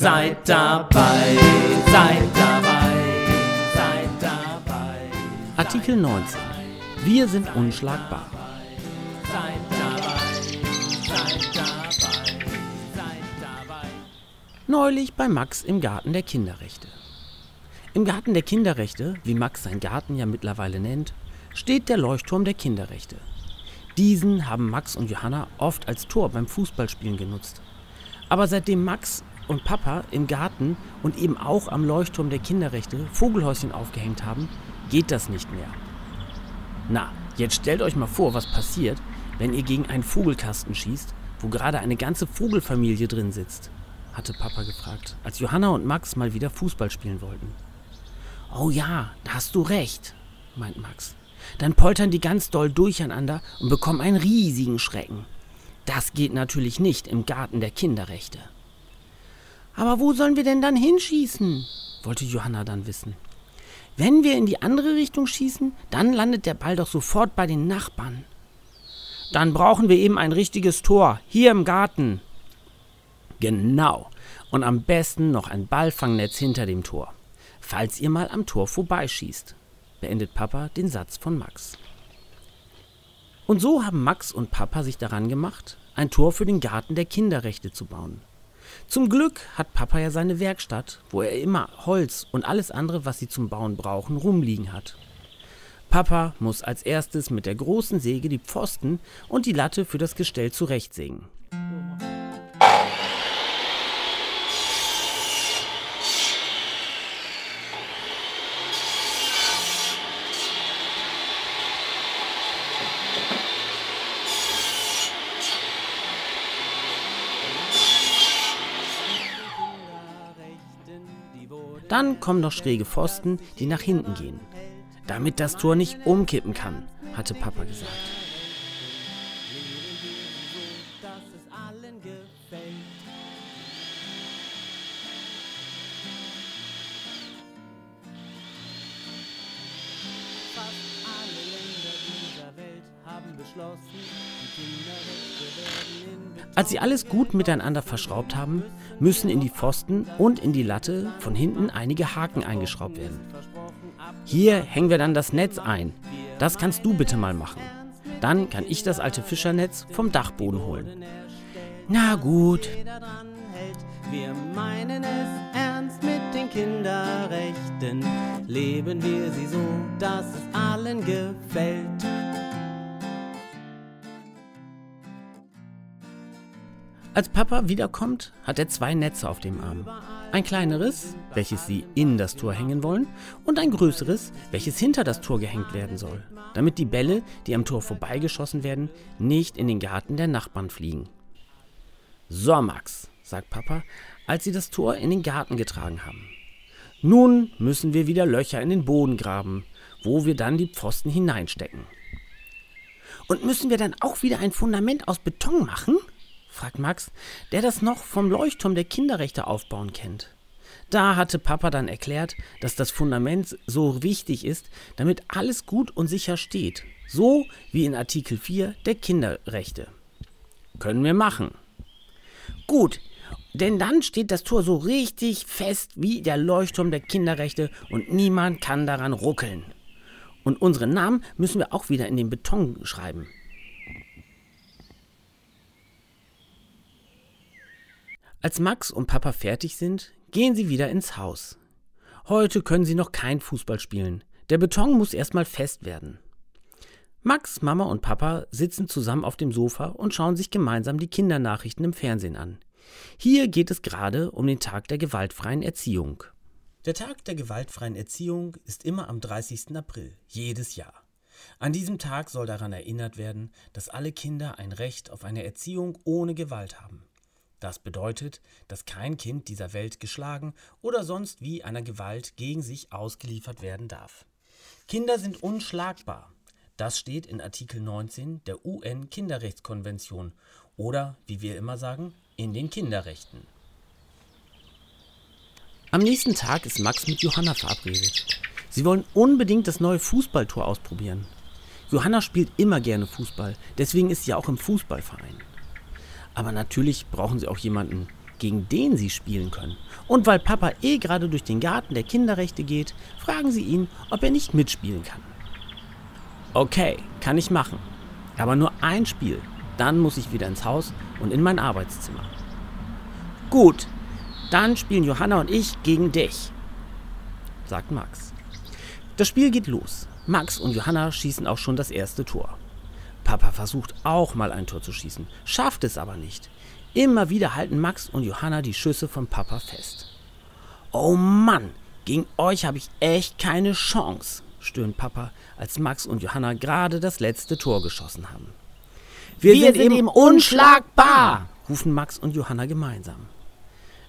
Seid dabei, seid dabei, seid dabei. Artikel 19. Wir sind unschlagbar. Seid dabei, seid dabei, seid dabei. Neulich bei Max im Garten der Kinderrechte. Im Garten der Kinderrechte, wie Max seinen Garten ja mittlerweile nennt, steht der Leuchtturm der Kinderrechte. Diesen haben Max und Johanna oft als Tor beim Fußballspielen genutzt. Aber seitdem Max und Papa im Garten und eben auch am Leuchtturm der Kinderrechte Vogelhäuschen aufgehängt haben, geht das nicht mehr. Na, jetzt stellt euch mal vor, was passiert, wenn ihr gegen einen Vogelkasten schießt, wo gerade eine ganze Vogelfamilie drin sitzt, hatte Papa gefragt, als Johanna und Max mal wieder Fußball spielen wollten. Oh ja, da hast du recht, meint Max. Dann poltern die ganz doll durcheinander und bekommen einen riesigen Schrecken. Das geht natürlich nicht im Garten der Kinderrechte. Aber wo sollen wir denn dann hinschießen? wollte Johanna dann wissen. Wenn wir in die andere Richtung schießen, dann landet der Ball doch sofort bei den Nachbarn. Dann brauchen wir eben ein richtiges Tor, hier im Garten. Genau. Und am besten noch ein Ballfangnetz hinter dem Tor. Falls ihr mal am Tor vorbeischießt, beendet Papa den Satz von Max. Und so haben Max und Papa sich daran gemacht, ein Tor für den Garten der Kinderrechte zu bauen. Zum Glück hat Papa ja seine Werkstatt, wo er immer Holz und alles andere, was sie zum Bauen brauchen, rumliegen hat. Papa muss als erstes mit der großen Säge die Pfosten und die Latte für das Gestell zurechtsägen. Dann kommen noch schräge Pfosten, die nach hinten gehen. Damit das Tor nicht umkippen kann, hatte Papa gesagt. Fast alle Länder dieser Welt haben beschlossen, Als sie alles gut miteinander verschraubt haben, müssen in die Pfosten und in die Latte von hinten einige Haken eingeschraubt werden. Hier hängen wir dann das Netz ein. Das kannst du bitte mal machen. Dann kann ich das alte Fischernetz vom Dachboden holen. Na gut. Wir meinen es ernst mit den Kinderrechten. Leben wir sie so, dass es allen gefällt. Als Papa wiederkommt, hat er zwei Netze auf dem Arm. Ein kleineres, welches sie in das Tor hängen wollen, und ein größeres, welches hinter das Tor gehängt werden soll, damit die Bälle, die am Tor vorbeigeschossen werden, nicht in den Garten der Nachbarn fliegen. So, Max, sagt Papa, als sie das Tor in den Garten getragen haben. Nun müssen wir wieder Löcher in den Boden graben, wo wir dann die Pfosten hineinstecken. Und müssen wir dann auch wieder ein Fundament aus Beton machen? Fragt Max, der das noch vom Leuchtturm der Kinderrechte aufbauen kennt. Da hatte Papa dann erklärt, dass das Fundament so wichtig ist, damit alles gut und sicher steht. So wie in Artikel 4 der Kinderrechte. Können wir machen. Gut, denn dann steht das Tor so richtig fest wie der Leuchtturm der Kinderrechte und niemand kann daran ruckeln. Und unseren Namen müssen wir auch wieder in den Beton schreiben. Als Max und Papa fertig sind, gehen sie wieder ins Haus. Heute können sie noch kein Fußball spielen. Der Beton muss erstmal fest werden. Max, Mama und Papa sitzen zusammen auf dem Sofa und schauen sich gemeinsam die Kindernachrichten im Fernsehen an. Hier geht es gerade um den Tag der gewaltfreien Erziehung. Der Tag der gewaltfreien Erziehung ist immer am 30. April, jedes Jahr. An diesem Tag soll daran erinnert werden, dass alle Kinder ein Recht auf eine Erziehung ohne Gewalt haben. Das bedeutet, dass kein Kind dieser Welt geschlagen oder sonst wie einer Gewalt gegen sich ausgeliefert werden darf. Kinder sind unschlagbar. Das steht in Artikel 19 der UN-Kinderrechtskonvention oder, wie wir immer sagen, in den Kinderrechten. Am nächsten Tag ist Max mit Johanna verabredet. Sie wollen unbedingt das neue Fußballtor ausprobieren. Johanna spielt immer gerne Fußball, deswegen ist sie auch im Fußballverein. Aber natürlich brauchen sie auch jemanden, gegen den sie spielen können. Und weil Papa eh gerade durch den Garten der Kinderrechte geht, fragen sie ihn, ob er nicht mitspielen kann. Okay, kann ich machen. Aber nur ein Spiel. Dann muss ich wieder ins Haus und in mein Arbeitszimmer. Gut, dann spielen Johanna und ich gegen dich, sagt Max. Das Spiel geht los. Max und Johanna schießen auch schon das erste Tor. Papa versucht auch mal ein Tor zu schießen, schafft es aber nicht. Immer wieder halten Max und Johanna die Schüsse von Papa fest. Oh Mann, gegen euch habe ich echt keine Chance, stöhnt Papa, als Max und Johanna gerade das letzte Tor geschossen haben. Wir, Wir sind, sind eben unschlagbar, rufen Max und Johanna gemeinsam.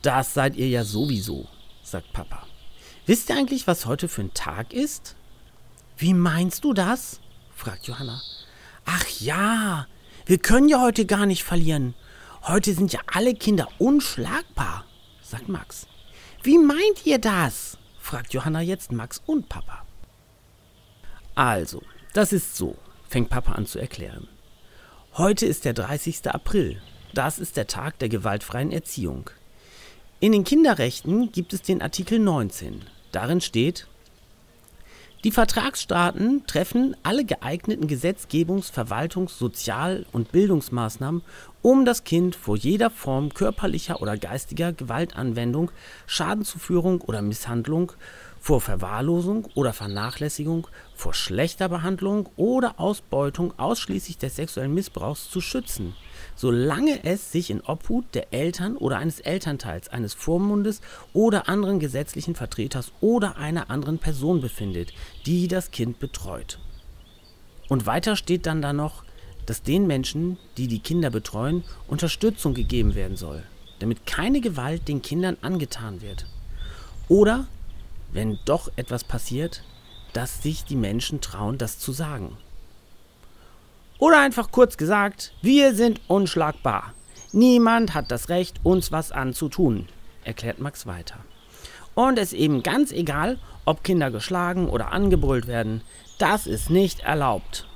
Das seid ihr ja sowieso, sagt Papa. Wisst ihr eigentlich, was heute für ein Tag ist? Wie meinst du das? fragt Johanna. Ach ja, wir können ja heute gar nicht verlieren. Heute sind ja alle Kinder unschlagbar, sagt Max. Wie meint ihr das? fragt Johanna jetzt Max und Papa. Also, das ist so, fängt Papa an zu erklären. Heute ist der 30. April. Das ist der Tag der gewaltfreien Erziehung. In den Kinderrechten gibt es den Artikel 19. Darin steht, die Vertragsstaaten treffen alle geeigneten Gesetzgebungs-, Verwaltungs-, Sozial- und Bildungsmaßnahmen, um das Kind vor jeder Form körperlicher oder geistiger Gewaltanwendung, Schadenzuführung oder Misshandlung, vor Verwahrlosung oder Vernachlässigung, vor schlechter Behandlung oder Ausbeutung ausschließlich des sexuellen Missbrauchs zu schützen solange es sich in Obhut der Eltern oder eines Elternteils, eines Vormundes oder anderen gesetzlichen Vertreters oder einer anderen Person befindet, die das Kind betreut. Und weiter steht dann da noch, dass den Menschen, die die Kinder betreuen, Unterstützung gegeben werden soll, damit keine Gewalt den Kindern angetan wird. Oder, wenn doch etwas passiert, dass sich die Menschen trauen, das zu sagen. Oder einfach kurz gesagt, wir sind unschlagbar. Niemand hat das Recht, uns was anzutun, erklärt Max weiter. Und es ist eben ganz egal, ob Kinder geschlagen oder angebrüllt werden, das ist nicht erlaubt.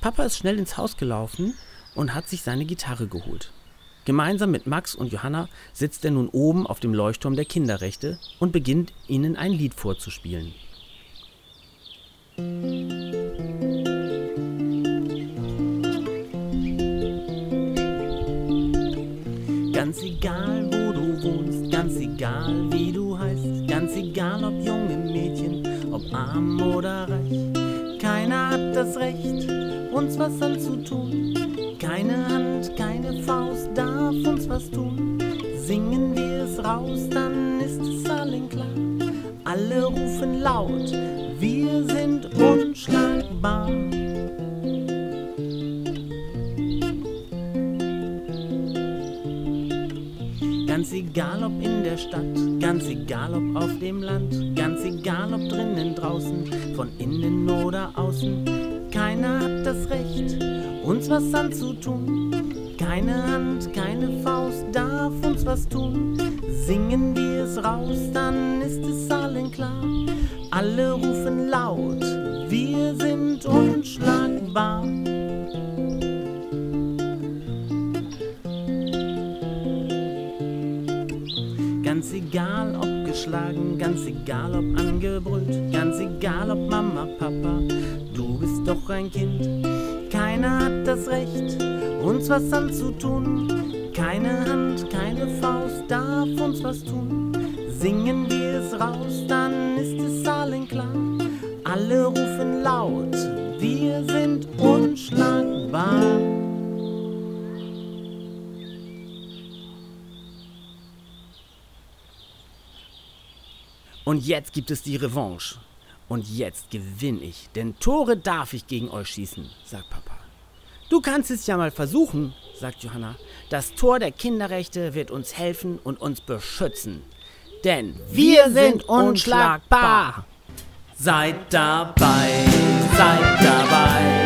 Papa ist schnell ins Haus gelaufen und hat sich seine Gitarre geholt. Gemeinsam mit Max und Johanna sitzt er nun oben auf dem Leuchtturm der Kinderrechte und beginnt ihnen ein Lied vorzuspielen. Ganz egal, wo du wohnst, ganz egal, wie du heißt, ganz egal, ob junge Mädchen, ob arm oder reich. Keiner hat das Recht, uns was anzutun. Keine Hand, keine Faust darf uns was tun. Singen wir es raus, dann ist es allen klar. Alle rufen laut, wir sind unschlagbar. Ganz egal ob in der Stadt, ganz egal ob auf dem Land, ganz egal ob drinnen, draußen, von innen oder außen. Keiner hat das Recht, uns was anzutun. Keine Hand, keine Faust darf uns was tun. Singen wir es raus, dann ist es allen klar. Alle rufen laut, wir sind unschlagbar. Ganz egal ob geschlagen, ganz egal ob angebrüllt, ganz egal ob Mama, Papa, du bist doch ein Kind. Keiner hat das Recht, uns was anzutun. Keine Hand, keine Faust darf uns was tun. Singen wir es raus, dann ist es allen klar. Alle rufen laut, wir sind unschlagbar. Und jetzt gibt es die Revanche. Und jetzt gewinne ich, denn Tore darf ich gegen euch schießen, sagt Papa. Du kannst es ja mal versuchen, sagt Johanna. Das Tor der Kinderrechte wird uns helfen und uns beschützen. Denn wir sind unschlagbar. Seid dabei, seid dabei.